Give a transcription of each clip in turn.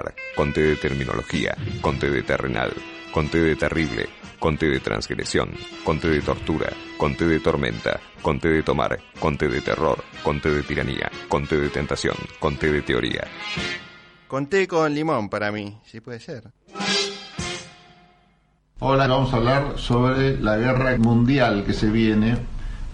terminar, con T de terminología, con T de terrenal, con T de terrible, con T de transgresión, con T de tortura, con T de tormenta, con T de tomar, con T de terror, con T de tiranía, con T de tentación, con T de teoría. Con té con limón para mí, sí puede ser. Hola, vamos a hablar sobre la guerra mundial que se viene.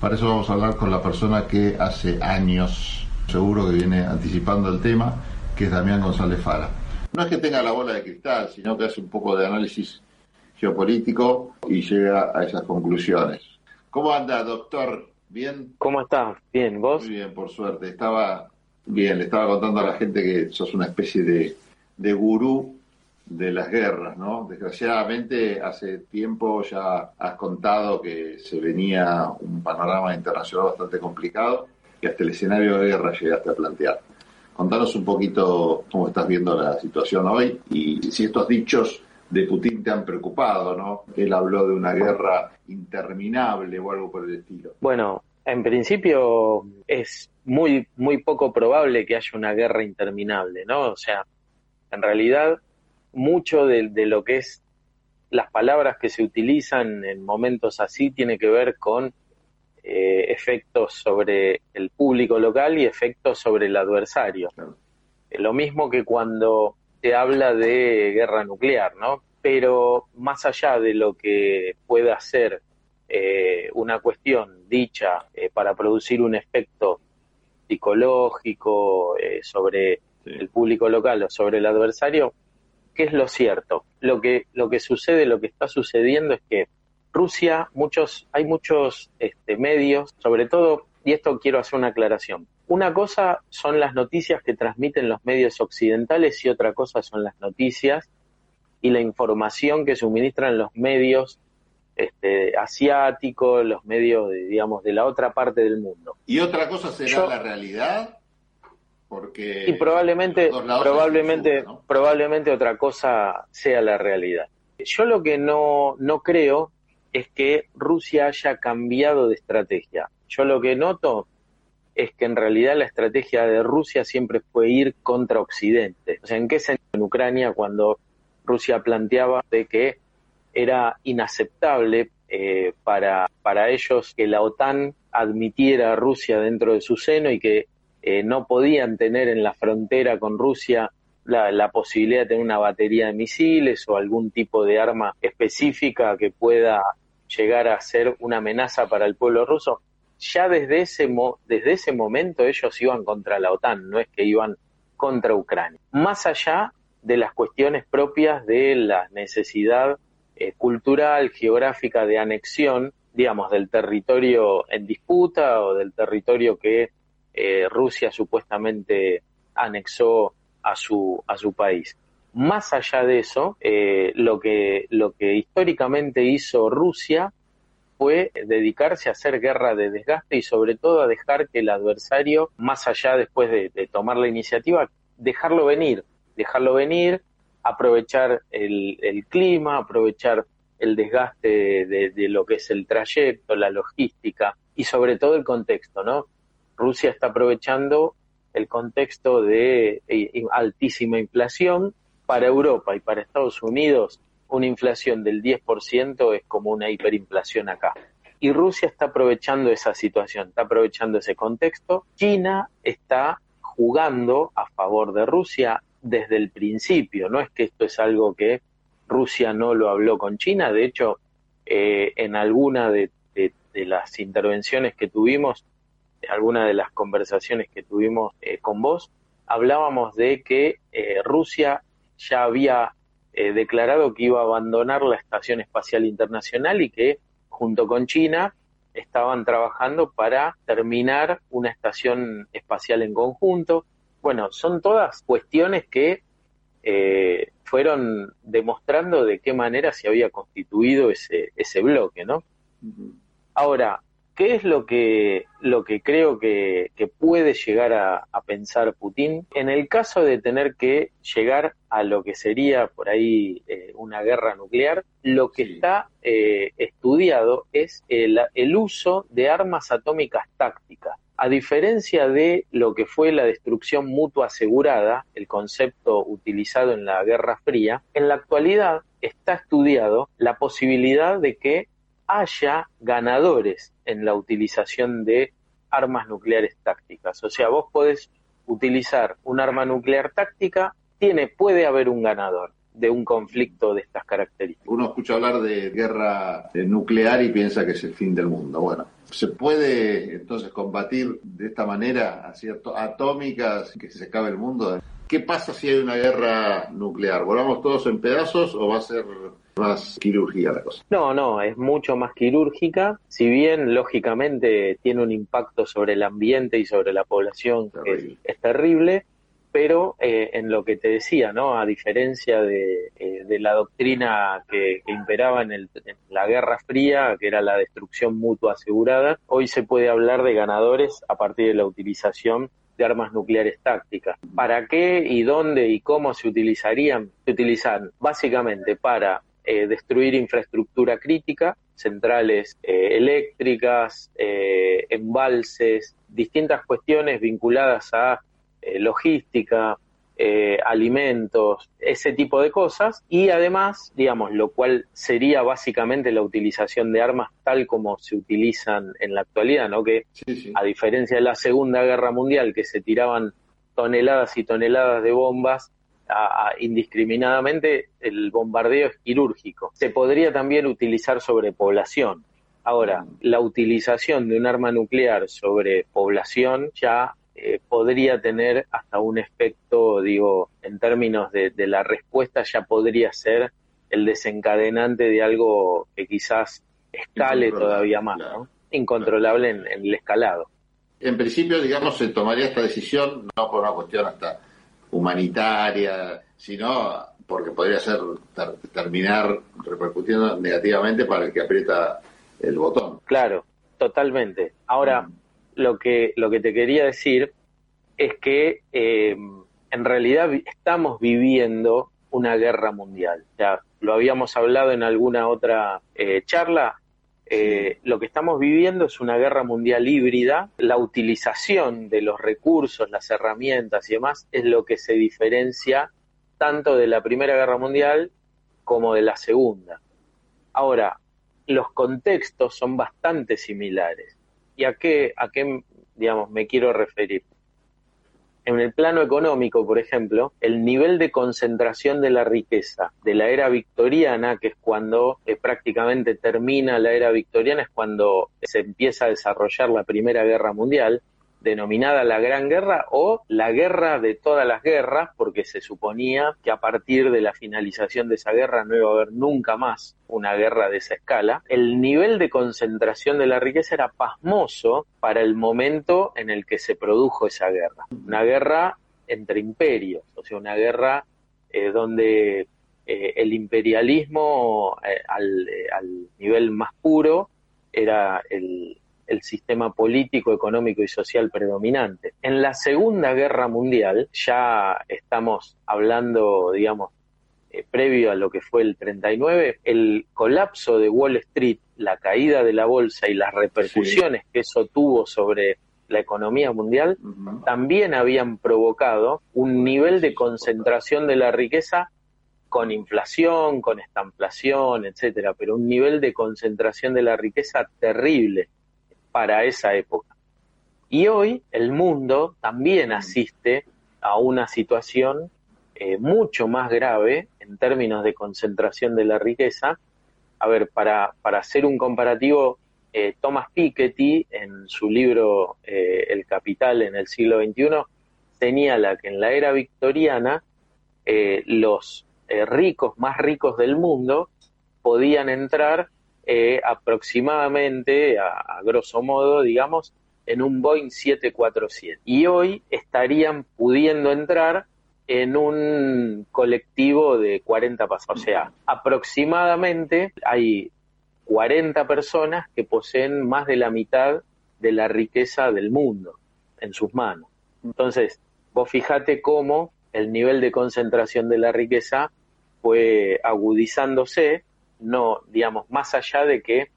Para eso vamos a hablar con la persona que hace años, seguro que viene anticipando el tema, que es Damián González Fara. No es que tenga la bola de cristal, sino que hace un poco de análisis geopolítico y llega a esas conclusiones. ¿Cómo anda, doctor? ¿Bien? ¿Cómo estás? Bien, ¿vos? Muy bien, por suerte. Estaba bien, le estaba contando a la gente que sos una especie de, de gurú de las guerras, ¿no? Desgraciadamente, hace tiempo ya has contado que se venía un panorama internacional bastante complicado y hasta el escenario de guerra llegaste a plantear. Contanos un poquito cómo estás viendo la situación hoy y si estos dichos de Putin te han preocupado, ¿no? Él habló de una guerra interminable o algo por el estilo. Bueno, en principio es muy, muy poco probable que haya una guerra interminable, ¿no? O sea, en realidad mucho de, lo que es las palabras que se utilizan en momentos así tiene que ver con eh, efectos sobre el público local y efectos sobre el adversario. Lo mismo que cuando se habla de guerra nuclear, ¿no? Pero más allá de lo que pueda ser eh, una cuestión dicha eh, para producir un efecto psicológico sobre el público local o sobre el adversario, ¿qué es lo cierto? Lo que, lo que sucede, lo que está sucediendo es que Rusia, muchos, hay muchos este, medios, sobre todo, y esto quiero hacer una aclaración. Una cosa son las noticias que transmiten los medios occidentales y otra cosa son las noticias y la información que suministran los medios este, asiáticos, los medios, de, digamos, de la otra parte del mundo. ¿Y otra cosa será la realidad? Porque y probablemente probablemente probablemente otra cosa sea la realidad. Yo lo que no no creo es que Rusia haya cambiado de estrategia. Yo lo que noto es que en realidad la estrategia de Rusia siempre fue ir contra Occidente. O sea, ¿en qué sentido en Ucrania cuando Rusia planteaba de que era inaceptable eh, para, para ellos que la OTAN admitiera a Rusia dentro de su seno y que eh, no podían tener en la frontera con Rusia la, posibilidad de tener una batería de misiles o algún tipo de arma específica que pueda llegar a ser una amenaza para el pueblo ruso. Ya desde ese, desde ese momento ellos iban contra la OTAN, no es que iban contra Ucrania. Más allá de las cuestiones propias de la necesidad eh, cultural, geográfica de anexión, digamos, del territorio en disputa o del territorio que eh, Rusia supuestamente anexó a su, a su país. Más allá de eso, eh, lo, que, lo que históricamente hizo Rusia fue dedicarse a hacer guerra de desgaste y sobre todo a dejar que el adversario, más allá después de, tomar la iniciativa, dejarlo venir, dejarlo venir, aprovechar el, clima, aprovechar el desgaste de, de, lo que es el trayecto, la logística y sobre todo el contexto, ¿no? Rusia está aprovechando el contexto de eh, altísima inflación. Para Europa y para Estados Unidos, una inflación del 10% es como una hiperinflación acá. Y Rusia está aprovechando esa situación, está aprovechando ese contexto. China está jugando a favor de Rusia desde el principio. No es que esto es algo que Rusia no lo habló con China. De hecho, eh, en alguna de, las intervenciones que tuvimos, alguna de las conversaciones que tuvimos eh, con vos, hablábamos de que eh, Rusia ya había eh, declarado que iba a abandonar la Estación Espacial Internacional y que junto con China estaban trabajando para terminar una estación espacial en conjunto. Bueno, son todas cuestiones que fueron demostrando de qué manera se había constituido ese, ese bloque, ¿no? Ahora, ¿Qué es lo que, lo que creo que, puede llegar a, pensar Putin? En el caso de tener que llegar a lo que sería por ahí eh, una guerra nuclear, lo que está eh, estudiado es el, uso de armas atómicas tácticas. a diferencia de lo que fue la destrucción mutua asegurada, el concepto utilizado en la Guerra Fría, en la actualidad está estudiado la posibilidad de que haya ganadores en la utilización de armas nucleares tácticas. O sea, vos podés utilizar un arma nuclear táctica, tiene, puede haber un ganador de un conflicto de estas características. Uno escucha hablar de guerra nuclear y piensa que es el fin del mundo. Bueno, ¿se puede entonces combatir de esta manera, atómicas, que se acabe el mundo? ¿Qué pasa si hay una guerra nuclear? ¿Volamos todos en pedazos o va a ser más quirúrgica la cosa? No, no, es mucho más quirúrgica. Si bien, lógicamente, tiene un impacto sobre el ambiente y sobre la población que es terrible, pero eh, en lo que te decía, ¿no? A diferencia de, eh, la doctrina que, imperaba en, la Guerra Fría, que era la destrucción mutua asegurada, hoy se puede hablar de ganadores a partir de la utilización de armas nucleares tácticas. ¿Para qué y dónde y cómo se utilizarían? Se utilizan básicamente para eh, destruir infraestructura crítica, centrales eléctricas, embalses, distintas cuestiones vinculadas a eh, logística, eh, alimentos, ese tipo de cosas, y además, digamos, lo cual sería básicamente la utilización de armas tal como se utilizan en la actualidad, ¿no? Que a diferencia de la Segunda Guerra Mundial, que se tiraban toneladas y toneladas de bombas indiscriminadamente, el bombardeo es quirúrgico. Se podría también utilizar sobre población. Ahora, mm. la utilización de un arma nuclear sobre población ya eh, podría tener hasta un efecto, digo, en términos de, la respuesta ya podría ser el desencadenante de algo que quizás escale todavía más, ¿no? Incontrolable en, el escalado. En principio, digamos, se tomaría esta decisión no por una cuestión hasta humanitaria, sino porque podría ser terminar repercutiendo negativamente para el que aprieta el botón. Claro, totalmente. Ahora, mm lo que, lo que te quería decir es que eh, en realidad estamos viviendo una guerra mundial. Ya lo habíamos hablado en alguna otra eh, charla. Eh, lo que estamos viviendo es una guerra mundial híbrida. La utilización de los recursos, las herramientas y demás es lo que se diferencia tanto de la Primera Guerra Mundial como de la Segunda. Ahora, los contextos son bastante similares. ¿Y a qué, a qué, digamos, me quiero referir? En el plano económico, por ejemplo, el nivel de concentración de la riqueza de la era victoriana, que es cuando eh, prácticamente termina la era victoriana, es cuando se empieza a desarrollar la Primera Guerra Mundial, denominada la Gran Guerra o la Guerra de todas las guerras, porque se suponía que a partir de la finalización de esa guerra no iba a haber nunca más una guerra de esa escala, el nivel de concentración de la riqueza era pasmoso para el momento en el que se produjo esa guerra. Una guerra entre imperios, o sea, una guerra eh, donde eh, el imperialismo eh, al, al nivel más puro era el, el sistema político, económico y social predominante. En la Segunda Guerra Mundial, ya estamos hablando, digamos, eh, previo a lo que fue el 39, el colapso de Wall Street, la caída de la bolsa y las repercusiones que eso tuvo sobre la economía mundial, también habían provocado un nivel de concentración de la riqueza con inflación, con estamplación, etcétera, pero un nivel de concentración de la riqueza terrible para esa época. Y hoy el mundo también asiste a una situación eh, mucho más grave en términos de concentración de la riqueza. A ver, para, para hacer un comparativo, eh, Thomas Piketty en su libro eh, El Capital en el siglo XXI señala que en la era victoriana los ricos más ricos del mundo podían entrar eh, aproximadamente, a, grosso modo, digamos, en un Boeing 747. Y hoy estarían pudiendo entrar en un colectivo de 40 pasajeros. O sea, aproximadamente hay 40 personas que poseen más de la mitad de la riqueza del mundo en sus manos. Entonces, vos fijate cómo el nivel de concentración de la riqueza fue agudizándose no, digamos, más allá de que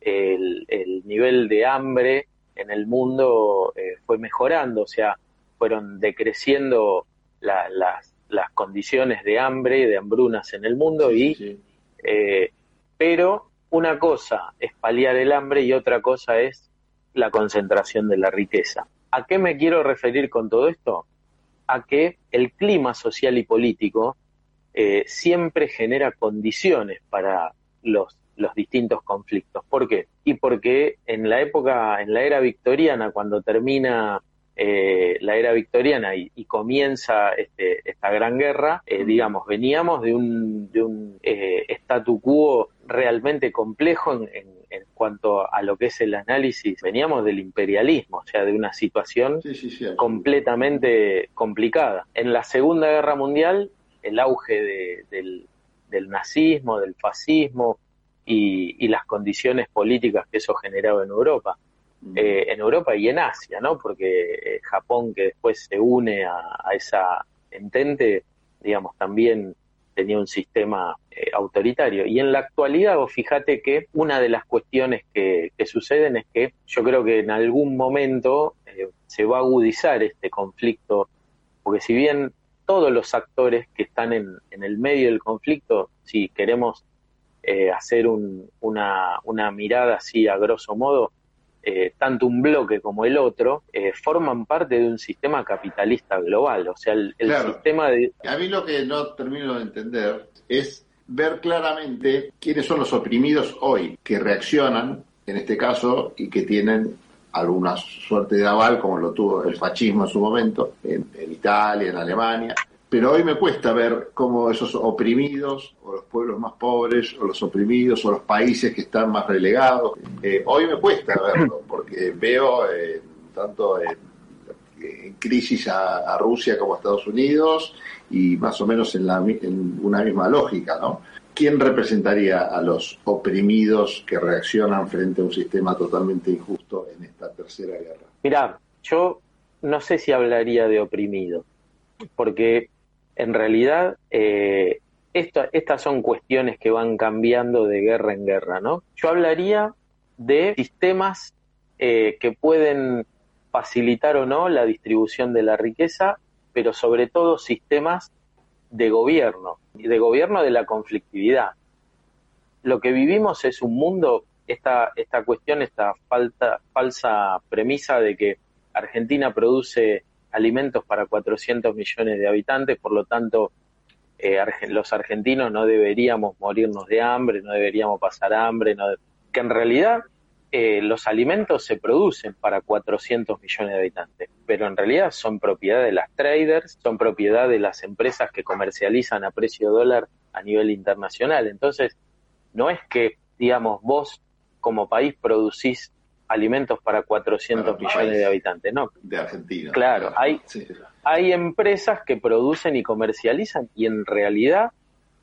el, nivel de hambre en el mundo eh, fue mejorando, o sea, fueron decreciendo las, las condiciones de hambre y de hambrunas en el mundo, y, eh, pero una cosa es paliar el hambre y otra cosa es la concentración de la riqueza. ¿A qué me quiero referir con todo esto? A que el clima social y político eh, siempre genera condiciones para los, los distintos conflictos. ¿Por qué? Y porque en la época, en la era victoriana, cuando termina eh, la era victoriana y, comienza este, esta gran guerra, eh, digamos, veníamos de un, de un eh, statu quo realmente complejo en, en, cuanto a lo que es el análisis. Veníamos del imperialismo, o sea, de una situación completamente complicada. En la Segunda Guerra Mundial, el auge del, del nazismo, del fascismo y, y las condiciones políticas que eso generaba en Europa. Eh, en Europa y en Asia, ¿no? Porque eh, Japón, que después se une a, esa entente, digamos, también tenía un sistema eh, autoritario. Y en la actualidad, vos fíjate que una de las cuestiones que, suceden es que yo creo que en algún momento se va a agudizar este conflicto, porque si bien todos los actores que están en, el medio del conflicto, si queremos hacer una, una mirada así a grosso modo, eh, tanto un bloque como el otro, eh, forman parte de un sistema capitalista global. O sea, el, sistema de... A mí lo que no termino de entender es ver claramente quiénes son los oprimidos hoy, que reaccionan, en este caso, y que tienen alguna suerte de aval, como lo tuvo el fascismo en su momento, en Italia, en Alemania, pero hoy me cuesta ver cómo esos oprimidos, o los pueblos más pobres, o los oprimidos, o los países que están más relegados, eh, hoy me cuesta verlo, porque veo eh, tanto en, crisis a, Rusia como a Estados Unidos, y más o menos en, la, en una misma lógica, ¿no? ¿Quién representaría a los oprimidos que reaccionan frente a un sistema totalmente injusto en esta tercera guerra? Mira, yo no sé si hablaría de oprimido, porque en realidad eh, estas son cuestiones que van cambiando de guerra en guerra, ¿no? Yo hablaría de sistemas eh, que pueden facilitar o no la distribución de la riqueza, pero sobre todo sistemas de gobierno, y de gobierno de la conflictividad. Lo que vivimos es un mundo, esta, esta cuestión, esta falta, falsa premisa de que Argentina produce alimentos para 400 millones de habitantes, por lo tanto, eh, los argentinos no deberíamos morirnos de hambre, no deberíamos pasar hambre, que en realidad eh, los alimentos se producen para 400 millones de habitantes, pero en realidad son propiedad de las traders, son propiedad de las empresas que comercializan a precio dólar a nivel internacional. Entonces, no es que, digamos, vos como país producís alimentos para 400 millones de habitantes, ¿no? De Argentina. Claro, hay, hay empresas que producen y comercializan y en realidad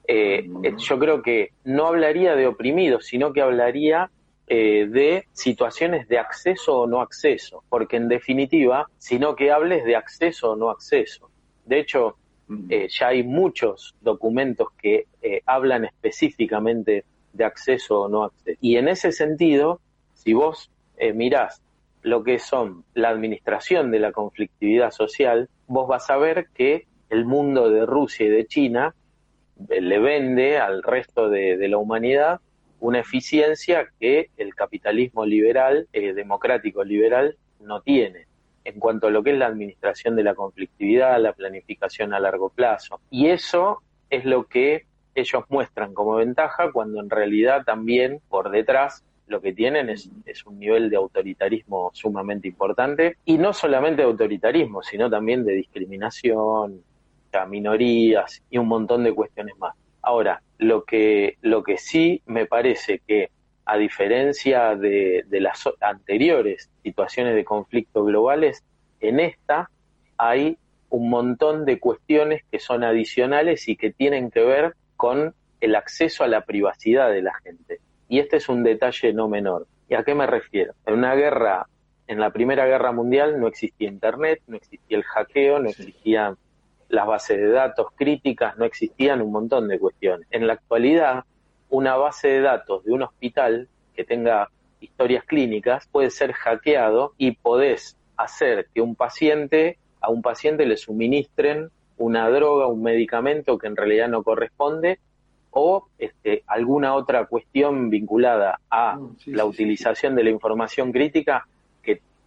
eh, eh, yo creo que no hablaría de oprimidos, sino que hablaría eh, de situaciones de acceso o no acceso, porque en definitiva, sino que hables de acceso o no acceso. De hecho, ya hay muchos documentos que hablan específicamente de acceso o no acceso. Y en ese sentido, si vos eh, mirás lo que son la administración de la conflictividad social, vos vas a ver que el mundo de Rusia y de China eh, le vende al resto de, la humanidad una eficiencia que el capitalismo liberal, eh, democrático liberal, no tiene en cuanto a lo que es la administración de la conflictividad, la planificación a largo plazo. Y eso es lo que ellos muestran como ventaja cuando en realidad también por detrás lo que tienen es, un nivel de autoritarismo sumamente importante, y no solamente de autoritarismo, sino también de discriminación, a minorías y un montón de cuestiones más. Ahora, lo que, lo que sí me parece que, a diferencia de, de las anteriores situaciones de conflicto globales, en esta hay un montón de cuestiones que son adicionales y que tienen que ver con el acceso a la privacidad de la gente. Y este es un detalle no menor. ¿Y a qué me refiero? En una guerra, en la Primera Guerra Mundial no existía Internet, no existía el hackeo, no existían las bases de datos críticas, no existían un montón de cuestiones. En la actualidad, una base de datos de un hospital que tenga historias clínicas, puede ser hackeado y podés hacer que un paciente, a un paciente le suministren una droga, un medicamento que en realidad no corresponde o este, alguna otra cuestión vinculada a mm, la utilización de la información crítica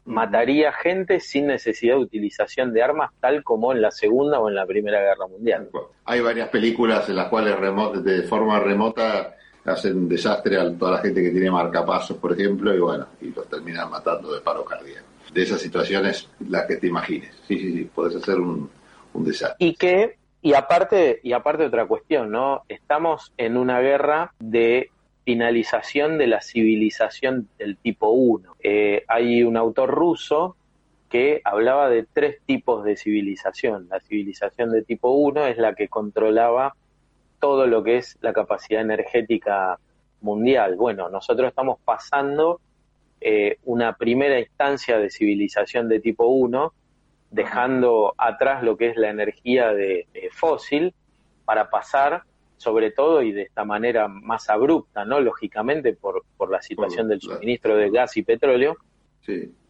mataría gente sin necesidad de utilización de armas, tal como en la Segunda o en la Primera Guerra Mundial. Hay varias películas en las cuales de forma remota hacen desastre a toda la gente que tiene marcapasos, por ejemplo, y bueno, y los terminan matando de paro cardíaco. De esas situaciones, las que te imagines. Sí, sí, sí, puedes hacer un, un desastre. Y que y aparte, y aparte otra cuestión, ¿no? Estamos en una guerra de finalización de la civilización del tipo 1. Eh, hay un autor ruso que hablaba de tres tipos de civilización. La civilización de tipo 1 es la que controlaba todo lo que es la capacidad energética mundial. Bueno, nosotros estamos pasando eh, una primera instancia de civilización de tipo 1 dejando atrás lo que es la energía de, fósil para pasar sobre todo y de esta manera más abrupta, ¿no? Lógicamente por, por la situación del suministro de gas y petróleo,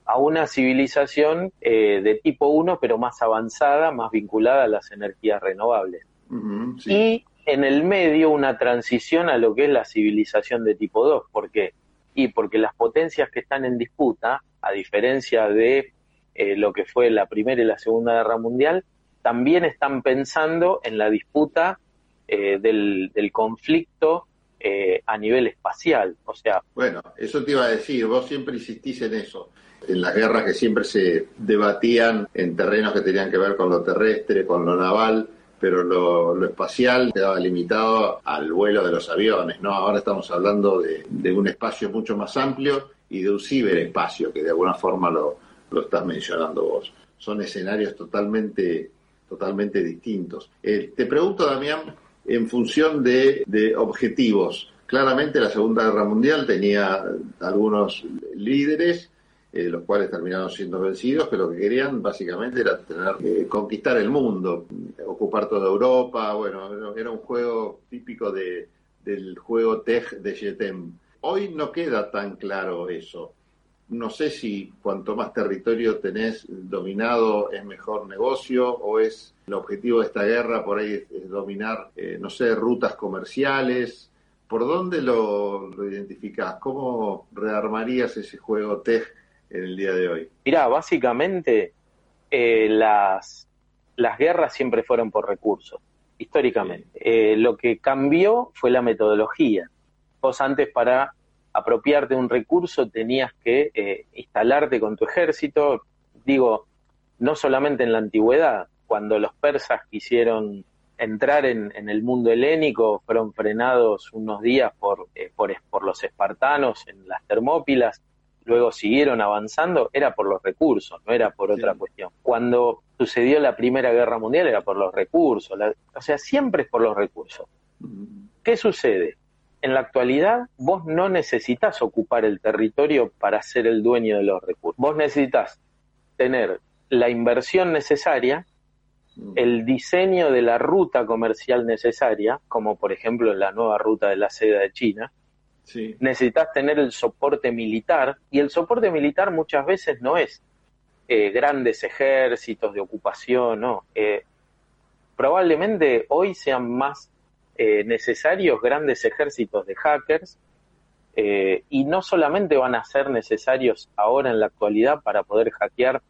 a una civilización eh, de tipo 1, pero más avanzada, más vinculada a las energías renovables. Y en el medio una transición a lo que es la civilización de tipo 2. ¿Por qué? Y porque las potencias que están en disputa, a diferencia de eh, lo que fue la Primera y la Segunda Guerra Mundial, también están pensando en la disputa eh, del, conflicto eh, a nivel espacial. O sea. Bueno, eso te iba a decir, vos siempre insistís en eso. En las guerras que siempre se debatían en terrenos que tenían que ver con lo terrestre, con lo naval, pero lo, espacial quedaba limitado al vuelo de los aviones, ¿no? Ahora estamos hablando de, de un espacio mucho más amplio y de un ciberespacio que de alguna forma lo, lo estás mencionando vos. Son escenarios totalmente, totalmente distintos. Eh, te pregunto, Damián, en función de, objetivos. Claramente la Segunda Guerra Mundial tenía algunos líderes, eh, los cuales terminaron siendo vencidos, que lo que querían básicamente era eh, conquistar el mundo, ocupar toda Europa, bueno, era un juego típico de, del juego Tej de Jetem. Hoy no queda tan claro eso no sé si cuanto más territorio tenés dominado es mejor negocio o es el objetivo de esta guerra por ahí es, dominar, eh, no sé, rutas comerciales. ¿Por dónde lo, lo identificás? ¿Cómo rearmarías ese juego TEG en el día de hoy? Mirá, básicamente eh, las, las guerras siempre fueron por recursos, históricamente. Eh, lo que cambió fue la metodología. Vos antes para apropiarte de un recurso tenías que eh, instalarte con tu ejército. Digo, no solamente en la antigüedad, cuando los persas quisieron entrar en, el mundo helénico, fueron frenados unos días por, eh, por, por, los espartanos en las Termópilas, luego siguieron avanzando, era por los recursos, no era por otra cuestión. Cuando sucedió la Primera Guerra Mundial era por los recursos, o sea, siempre es por los recursos. ¿Qué sucede? En la actualidad vos no necesitas ocupar el territorio para ser el dueño de los recursos. Vos necesitas tener la inversión necesaria, mm. el diseño de la ruta comercial necesaria, como por ejemplo la nueva ruta de la seda de China. Necesitas tener el soporte militar y el soporte militar muchas veces no es eh, grandes ejércitos de ocupación, no. Eh, probablemente hoy sean más eh, necesarios grandes ejércitos de hackers eh, y no solamente van a ser necesarios ahora en la actualidad para poder hackear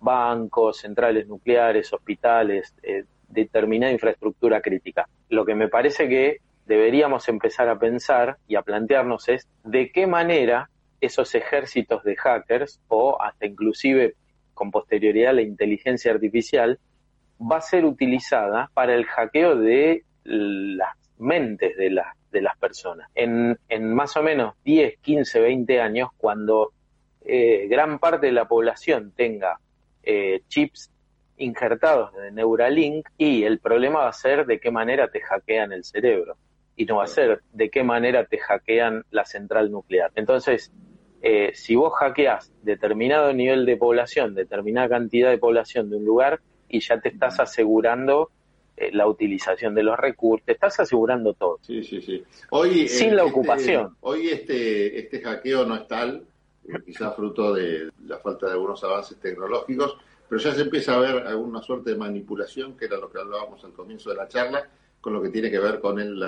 bancos, centrales nucleares, hospitales, eh, determinada infraestructura crítica. Lo que me parece que deberíamos empezar a pensar y a plantearnos es de qué manera esos ejércitos de hackers o hasta inclusive con posterioridad la inteligencia artificial va a ser utilizada para el hackeo de las mentes de, de las personas. En, en, más o menos 10, 15, 20 años, cuando eh, gran parte de la población tenga eh, chips injertados de Neuralink y el problema va a ser de qué manera te hackean el cerebro y no va a ser de qué manera te hackean la central nuclear. Entonces, eh, si vos hackeas determinado nivel de población, determinada cantidad de población de un lugar y ya te estás asegurando eh, la utilización de los recursos, estás asegurando todo. Sí, sí, sí. Hoy, Sin la este, ocupación. Hoy este, este hackeo no es tal, quizás fruto de la falta de algunos avances tecnológicos, pero ya se empieza a ver alguna suerte de manipulación, que era lo que hablábamos al comienzo de la charla, con lo que tiene que ver con el,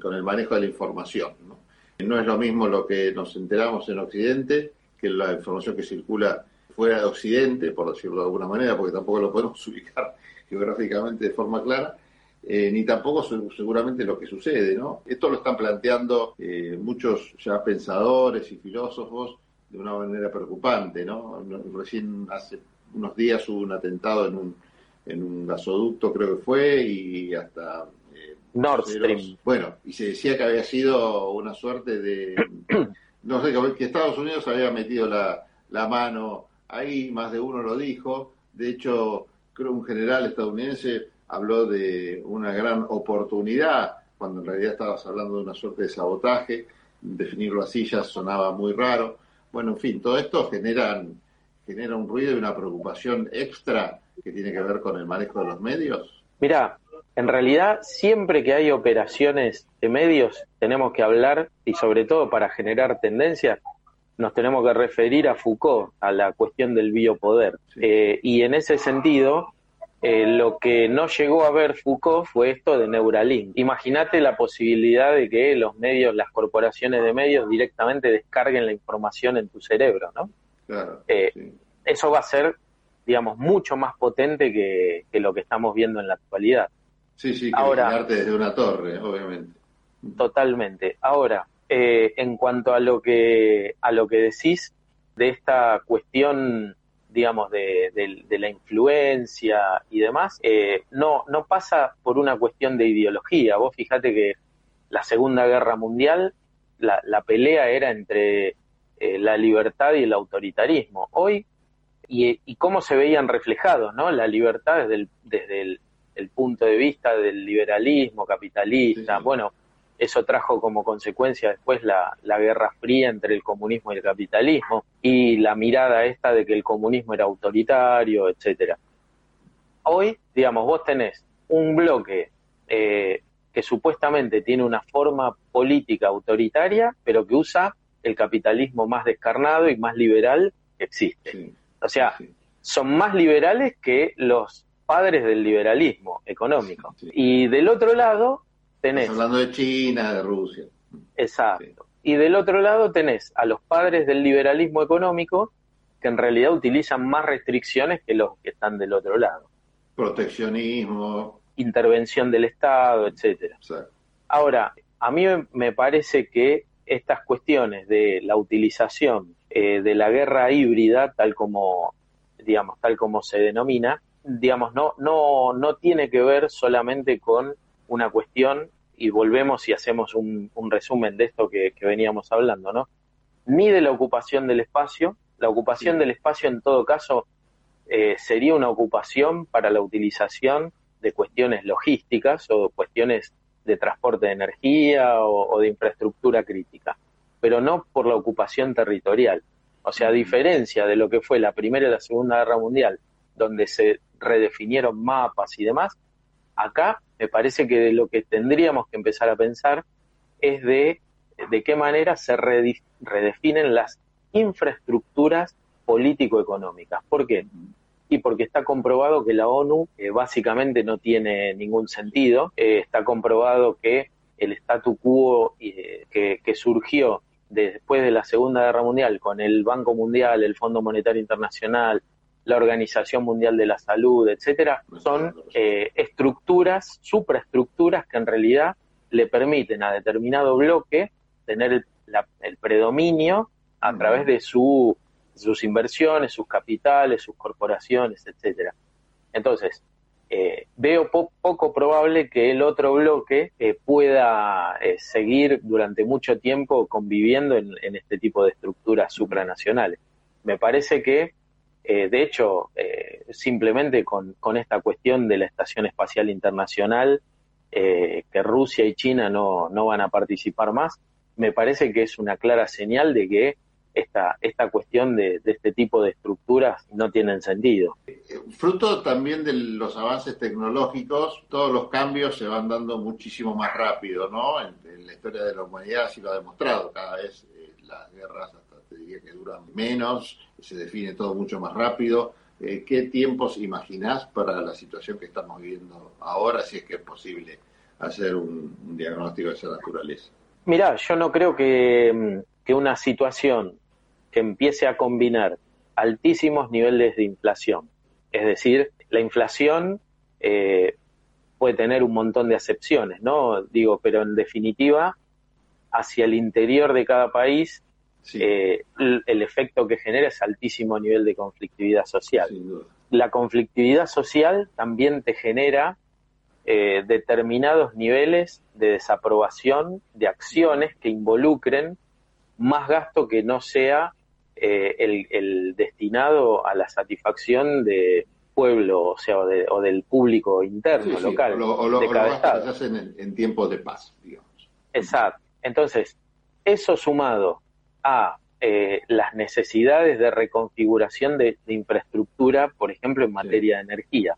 con el manejo de la información. ¿no? no es lo mismo lo que nos enteramos en Occidente que la información que circula fuera de Occidente, por decirlo de alguna manera, porque tampoco lo podemos ubicar geográficamente de forma clara, eh, ni tampoco seguramente lo que sucede, ¿no? Esto lo están planteando eh, muchos ya pensadores y filósofos de una manera preocupante, ¿no? Recién hace unos días hubo un atentado en un, en un gasoducto, creo que fue, y hasta... Eh, Nord Stream. Bueno, y se decía que había sido una suerte de... no sé, que Estados Unidos había metido la, la mano ahí, más de uno lo dijo, de hecho, creo un general estadounidense habló de una gran oportunidad, cuando en realidad estabas hablando de una suerte de sabotaje, definirlo así ya sonaba muy raro. Bueno, en fin, todo esto genera, genera un ruido y una preocupación extra que tiene que ver con el manejo de los medios. Mira, en realidad siempre que hay operaciones de medios tenemos que hablar y sobre todo para generar tendencias nos tenemos que referir a Foucault, a la cuestión del biopoder. Eh, y en ese sentido, eh, lo que no llegó a ver Foucault fue esto de Neuralink. Imagínate la posibilidad de que los medios, las corporaciones de medios directamente descarguen la información en tu cerebro, ¿no? Claro, eh, Eso va a ser, digamos, mucho más potente que, lo que estamos viendo en la actualidad. Sí, sí, que Ahora, desde una torre, obviamente. Totalmente. Ahora, eh, en cuanto a lo que a lo que decís de esta cuestión digamos, de, la influencia y demás, eh, no, no pasa por una cuestión de ideología. Vos fijate que la Segunda Guerra Mundial, la, la pelea era entre eh, la libertad y el autoritarismo. Hoy, y, y, cómo se veían reflejados, ¿no? La libertad desde el, desde el, punto de vista del liberalismo capitalista. Bueno, eso trajo como consecuencia después la, Guerra Fría entre el comunismo y el capitalismo y la mirada esta de que el comunismo era autoritario, etcétera. Hoy, digamos, vos tenés un bloque eh, que supuestamente tiene una forma política autoritaria, pero que usa el capitalismo más descarnado y más liberal que existe. o sea, son más liberales que los padres del liberalismo económico. Y del otro lado, tenés... hablando de China, de Rusia. Exacto. Y del otro lado tenés a los padres del liberalismo económico que en realidad utilizan más restricciones que los que están del otro lado. Proteccionismo. Intervención del Estado, etcétera. Ahora, a mí me parece que estas cuestiones de la utilización eh, de la guerra híbrida, tal como, digamos, tal como se denomina, digamos, no, no, no tiene que ver solamente con una cuestión y volvemos y hacemos un, resumen de esto que, veníamos hablando, ¿no? Ni de la ocupación del espacio, la ocupación del espacio en todo caso eh, sería una ocupación para la utilización de cuestiones logísticas o cuestiones de transporte de energía o, de infraestructura crítica, pero no por la ocupación territorial. O sea, a diferencia de lo que fue la Primera y la Segunda Guerra Mundial, donde se redefinieron mapas y demás, acá me parece que de lo que tendríamos que empezar a pensar es de, de qué manera se redefinen las infraestructuras político-económicas. ¿Por qué? Y porque está comprobado que la ONU básicamente no tiene ningún sentido. Eh, está comprobado que el statu quo eh, que, que, surgió después de la Segunda Guerra Mundial con el Banco Mundial, el Fondo Monetario Internacional, la Organización Mundial de la Salud, etcétera, son eh, estructuras, supraestructuras que en realidad le permiten a determinado bloque tener el, predominio a través de su, sus inversiones, sus capitales, sus corporaciones, etcétera. Entonces, eh, veo poco probable que el otro bloque eh, pueda seguir durante mucho tiempo conviviendo en, en, este tipo de estructuras supranacionales. Me parece que eh, de hecho, eh, simplemente con, esta cuestión de la Estación Espacial Internacional, eh, que Rusia y China no, van a participar más, me parece que es una clara señal de que esta, esta cuestión de, este tipo de estructuras no tienen sentido. Fruto también de los avances tecnológicos, todos los cambios se van dando muchísimo más rápido, ¿no? En, la historia de la humanidad así lo ha demostrado, cada vez las guerras te diría que duran menos, se define todo mucho más rápido. Eh, ¿Qué tiempos imaginás para la situación que estamos viviendo ahora, si es que es posible hacer un, diagnóstico de esa naturaleza? Mirá, yo no creo que, que una situación que empiece a combinar altísimos niveles de inflación. Es decir, la inflación eh, puede tener un montón de acepciones, ¿no? Digo, pero en definitiva, hacia el interior de cada país, eh, el, efecto que genera es altísimo nivel de conflictividad social. La conflictividad social también te genera eh, determinados niveles de desaprobación de acciones que involucren más gasto que no sea eh, el, destinado a la satisfacción de pueblo, o sea, o, del público interno, local. O lo, de cada se hacen en, tiempos de paz, digamos. Exacto. Entonces, eso sumado a eh, las necesidades de reconfiguración de, infraestructura, por ejemplo, en materia de energía,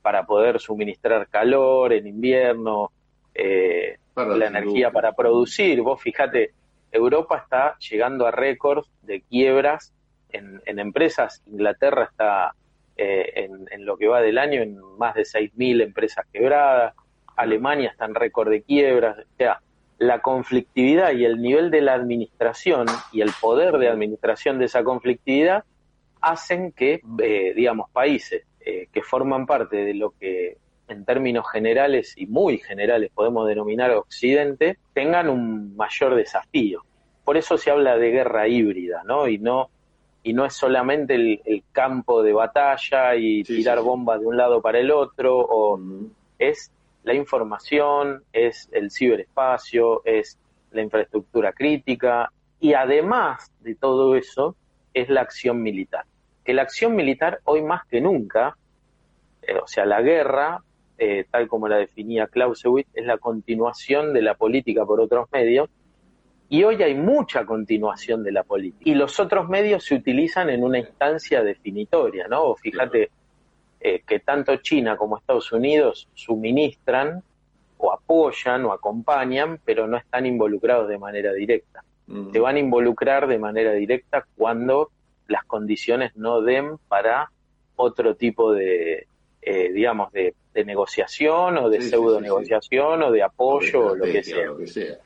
para poder suministrar calor en invierno, eh, la energía para producir. Vos fíjate, Europa está llegando a récords de quiebras en, empresas. Inglaterra está eh, en, lo que va del año en más de 6.000 empresas quebradas. Alemania está en récord de quiebras. O sea, la conflictividad y el nivel de la administración y el poder de administración de esa conflictividad hacen que, eh, digamos, países eh, que forman parte de lo que en términos generales y muy generales podemos denominar Occidente, tengan un mayor desafío. Por eso se habla de guerra híbrida, ¿no? Y no, y no es solamente el, campo de batalla y tirar bombas de un lado para el otro, o es la información, es el ciberespacio, es la infraestructura crítica, y además de todo eso, es la acción militar. Que la acción militar hoy más que nunca, eh, o sea, la guerra eh, tal como la definía Clausewitz, es la continuación de la política por otros medios. Y hoy hay mucha continuación de la política. Y los otros medios se utilizan en una instancia definitoria, ¿no? Fíjate eh, que tanto China como Estados Unidos suministran o apoyan o acompañan, pero no están involucrados de manera directa. Se van a involucrar de manera directa cuando las condiciones no den para otro tipo de, eh, digamos, de, negociación o de pseudo negociación o de apoyo o, lo, que sea.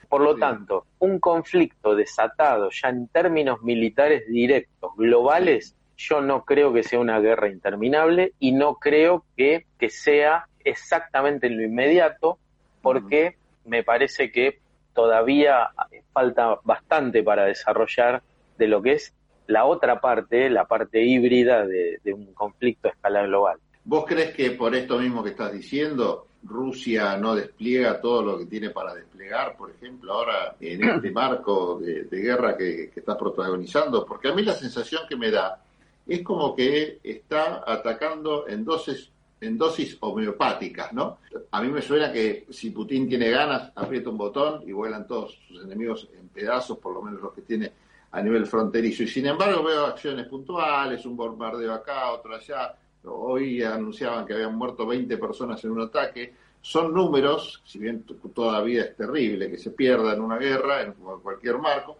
Por lo tanto, un conflicto desatado ya en términos militares directos, globales, yo no creo que sea una guerra interminable y no creo que, que sea exactamente en lo inmediato, porque me parece que todavía falta bastante para desarrollar de lo que es la otra parte, la parte híbrida de un conflicto a escala global. ¿Vos crees que por esto mismo que estás diciendo, Rusia no despliega todo lo que tiene para desplegar, por ejemplo, ahora en este marco de, guerra que, que está protagonizando? Porque a mí la sensación que me da es como que está atacando en dosis, en dosis homeopáticas, ¿no? A mí me suena que si Putin tiene ganas, aprieta un botón y vuelan todos sus enemigos en pedazos, por lo menos los que tiene a nivel fronterizo. Y sin embargo veo acciones puntuales, un bombardeo acá, otro allá, Hoy anunciaban que habían muerto 20 personas en un ataque. Son números, si bien todavía es terrible que se pierda en una guerra, en cualquier marco,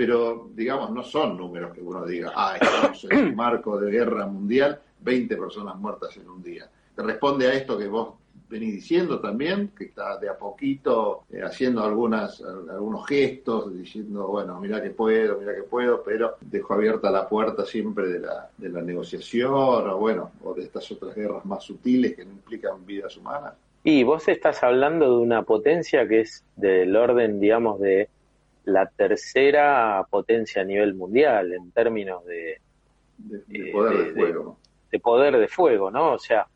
pero digamos, no son números que uno diga, ah, estamos en un marco de guerra mundial, 20 personas muertas en un día. Responde a esto que vos venís diciendo también, que está de a poquito eh, haciendo algunas, algunos gestos, diciendo, bueno, mira que puedo, mira que puedo, pero dejó abierta la puerta siempre de la, de la negociación, o bueno, o de estas otras guerras más sutiles que no implican vidas humanas. Y vos estás hablando de una potencia que es del orden, digamos, de la tercera potencia a nivel mundial en términos de, de, poder de, fuego. De, poder de fuego, ¿no? O sea,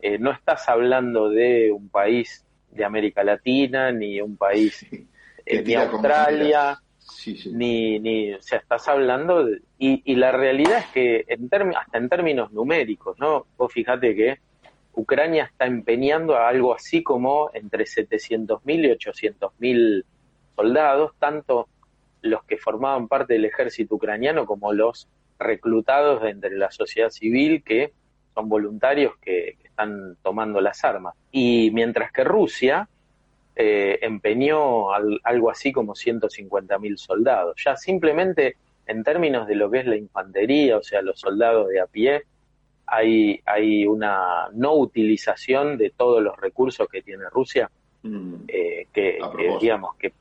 eh, no estás hablando de un país de América Latina, ni un país eh, de Australia, ni, ni, o sea, estás hablando, y, la realidad es que en hasta en términos numéricos, ¿no? Vos fíjate que Ucrania está empeñando a algo así como entre 700.000 y 800.000 soldados, tanto los que formaban parte del ejército ucraniano como los reclutados de entre la sociedad civil que son voluntarios que, están tomando las armas. Y mientras que Rusia eh, empeñó algo así como 150.000 soldados. Ya simplemente en términos de lo que es la infantería, o sea, los soldados de a pie, hay, hay una no utilización de todos los recursos que tiene Rusia, mm. eh, que, digamos que,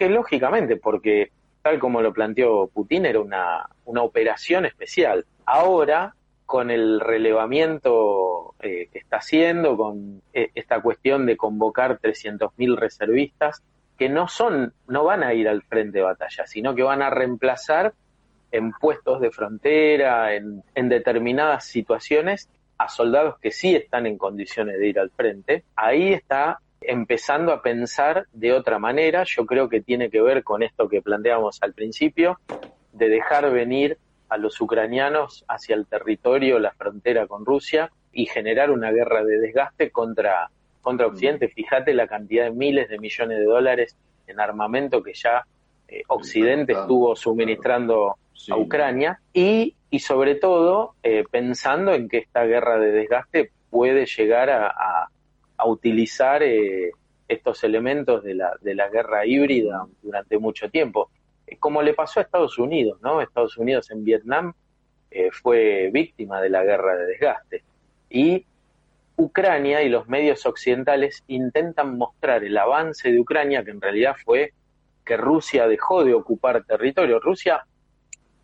que lógicamente, porque tal como lo planteó Putin, era una, una operación especial. Ahora, con el relevamiento eh, que está haciendo, con eh, esta cuestión de convocar 300.000 reservistas, que no son, no van a ir al frente de batalla, sino que van a reemplazar en puestos de frontera, en, en determinadas situaciones, a soldados que sí están en condiciones de ir al frente. Ahí está empezando a pensar de otra manera. Yo creo que tiene que ver con esto que planteamos al principio, de dejar venir a los ucranianos hacia el territorio, la frontera con Rusia y generar una guerra de desgaste contra, contra mm. Occidente. Fíjate la cantidad de miles de millones de dólares en armamento que ya eh, Occidente estuvo suministrando a Ucrania y, y sobre todo eh, pensando en que esta guerra de desgaste puede llegar a a utilizar eh, estos elementos de la, de la guerra híbrida durante mucho tiempo. Eh, como le pasó a Estados Unidos, ¿no? Estados Unidos en Vietnam eh, fue víctima de la guerra de desgaste. Y Ucrania y los medios occidentales intentan mostrar el avance de Ucrania, que en realidad fue que Rusia dejó de ocupar territorio. Rusia,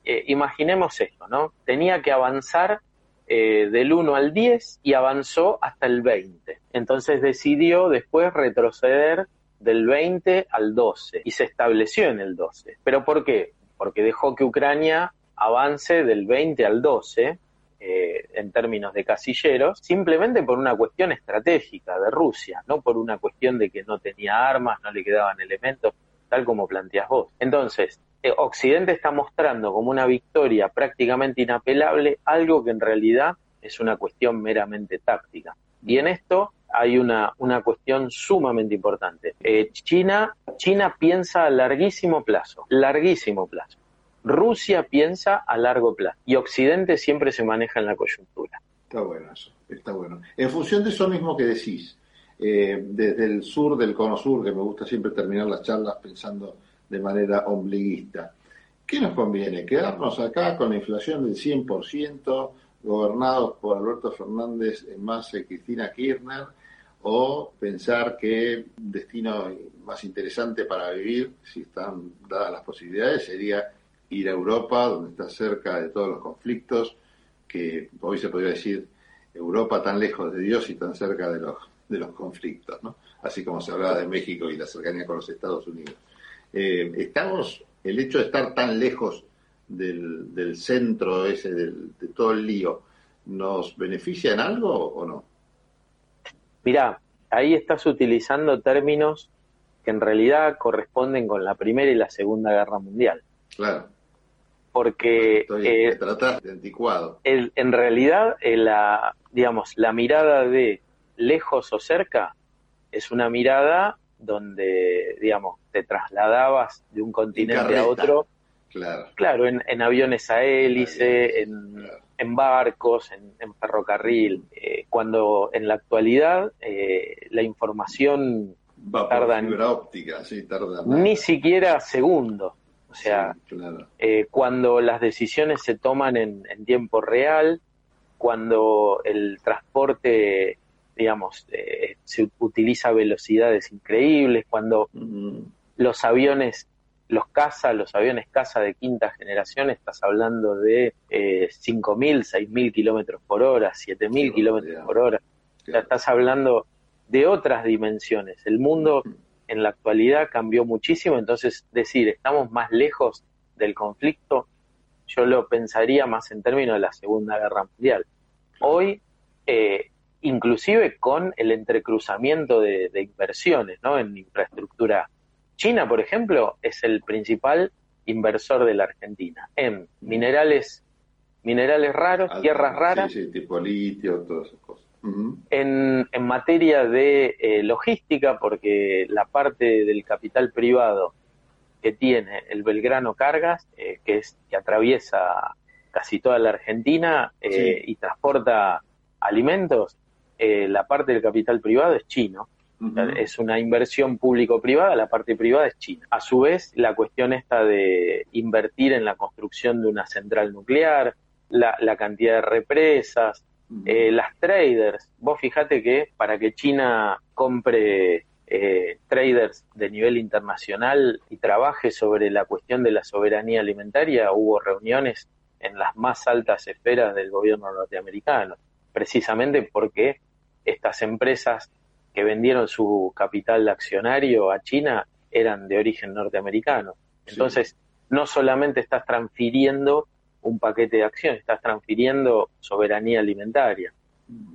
imaginemos esto, ¿no? Tenía que avanzar eh, del 1 al 10 y avanzó hasta el 20. Entonces decidió después retroceder del 20 al 12 y se estableció en el 12. ¿Pero por qué? Porque dejó que Ucrania avance del 20 al 12 eh, en términos de casilleros, simplemente por una cuestión estratégica de Rusia, no por una cuestión de que no tenía armas, no le quedaban elementos, tal como planteas vos. Entonces, Occidente está mostrando como una victoria prácticamente inapelable algo que en realidad es una cuestión meramente táctica. Y en esto hay una, una cuestión sumamente importante. Eh, China, China piensa a larguísimo plazo, larguísimo plazo. Rusia piensa a largo plazo y Occidente siempre se maneja en la coyuntura. Está bueno eso, está bueno. En función de eso mismo que decís, eh, desde el sur del cono sur, que me gusta siempre terminar las charlas pensando de manera ombliguista. ¿Qué nos conviene? ¿Quedarnos acá con la inflación del 100%, gobernados por Alberto Fernández, más Cristina Kirchner, o pensar que destino más interesante para vivir, si están dadas las posibilidades, sería ir a Europa, donde está cerca de todos los conflictos, que hoy se podría decir Europa tan lejos de Dios y tan cerca de los, de los conflictos, ¿no? así como se hablaba de México y la cercanía con los Estados Unidos. Eh, estamos, el hecho de estar tan lejos del, centro ese, de todo el lío, ¿nos beneficia en algo o no? Mirá, ahí estás utilizando términos que en realidad corresponden con la Primera y la Segunda Guerra Mundial. Claro. Porque eh, de anticuado. en realidad, eh, la, digamos, la mirada de lejos o cerca es una mirada donde, digamos, te trasladabas de un continente a otro. Claro. Claro, en, aviones a hélice, en, barcos, en, ferrocarril. Eh, cuando en la actualidad eh, la información Va tarda fibra óptica, sí, tarda ni siquiera segundos. O sea, eh, cuando las decisiones se toman en, en tiempo real, cuando el transporte digamos, eh, se utiliza velocidades increíbles, cuando los aviones, los caza, los aviones caza de quinta generación, estás hablando de eh, 5.000, 6.000 kilómetros por hora, 7.000 kilómetros por hora. Ya estás hablando de otras dimensiones. El mundo en la actualidad cambió muchísimo, entonces decir, estamos más lejos del conflicto, yo lo pensaría más en términos de la Segunda Guerra Mundial. Hoy eh, inclusive con el entrecruzamiento de, inversiones ¿no? en infraestructura. China, por ejemplo, es el principal inversor de la Argentina en minerales minerales raros, tierras raras. Sí, tipo litio, todas esas cosas. en, en, materia de eh, logística, porque la parte del capital privado que tiene el Belgrano Cargas, eh, que, es, que atraviesa casi toda la Argentina eh, y transporta alimentos, eh, la parte del capital privado es chino. Es una inversión público-privada, la parte privada es china. A su vez, la cuestión esta de invertir en la construcción de una central nuclear, la, cantidad de represas, las traders. Vos fijate que para que China compre eh, traders de nivel internacional y trabaje sobre la cuestión de la soberanía alimentaria, hubo reuniones en las más altas esferas del gobierno norteamericano, precisamente porque estas empresas que vendieron su capital accionario a China eran de origen norteamericano. Entonces, no solamente estás transfiriendo un paquete de acciones, estás transfiriendo soberanía alimentaria,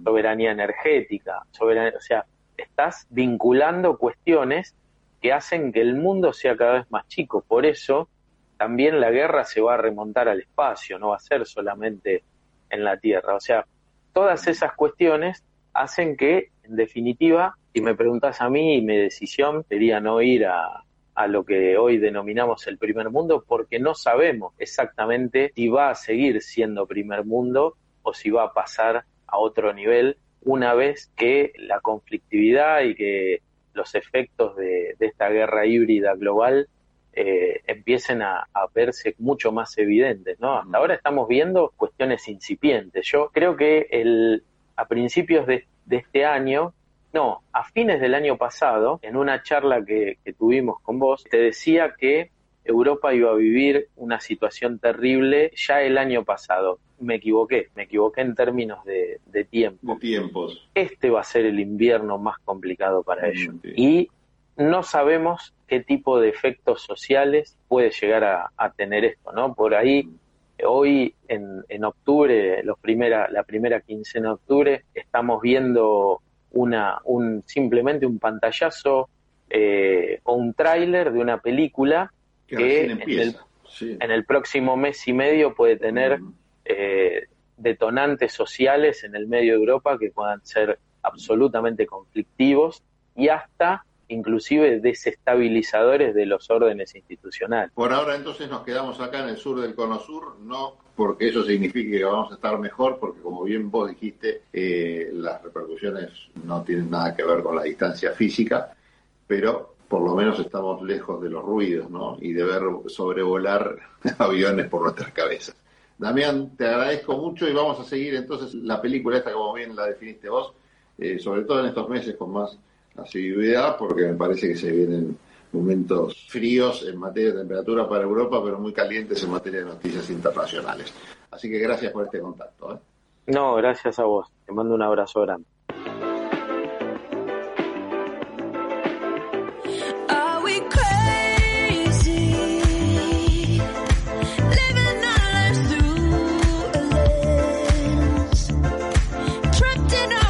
soberanía energética, soberanía, o sea, estás vinculando cuestiones que hacen que el mundo sea cada vez más chico. Por eso también la guerra se va a remontar al espacio, no va a ser solamente en la Tierra. O sea, todas esas cuestiones hacen que, en definitiva, si me preguntas a mí, mi decisión sería no ir a, a lo que hoy denominamos el primer mundo, porque no sabemos exactamente si va a seguir siendo primer mundo o si va a pasar a otro nivel una vez que la conflictividad y que los efectos de, esta guerra híbrida global eh, empiecen a, verse mucho más evidentes, ¿no? Hasta ahora estamos viendo cuestiones incipientes. Yo creo que el, a principios de, este año, no, a fines del año pasado, en una charla que tuvimos con vos, te decía que Europa iba a vivir una situación terrible ya el año pasado. Me equivoqué, me equivoqué en términos de, tiempo. De tiempos. Este va a ser el invierno más complicado para mm, ellos. Y no sabemos qué tipo de efectos sociales puede llegar a, tener esto, ¿no? Por ahí, hoy en, octubre, los primera, la primera quincena de octubre, estamos viendo una, un, simplemente un pantallazo eh, o un tráiler de una película que, en, el, próximo mes y medio puede tener eh, detonantes sociales en el medio de Europa que puedan ser absolutamente conflictivos y hasta inclusive desestabilizadores de los órdenes institucionales. Por ahora entonces nos quedamos acá en el sur del Cono Sur, no porque eso signifique que vamos a estar mejor, porque como bien vos dijiste, eh, las repercusiones no tienen nada que ver con la distancia física, pero por lo menos estamos lejos de los ruidos, ¿no? Y de ver sobrevolar aviones por nuestras cabezas. Damián, te agradezco mucho y vamos a seguir entonces la película esta como bien la definiste vos, eh, sobre todo en estos meses con más asiduidad, porque me parece que se vienen momentos fríos en materia de temperatura para Europa, pero muy calientes en materia de noticias internacionales. Así que gracias por este contacto. ¿eh? No, gracias a vos. Te mando un abrazo grande.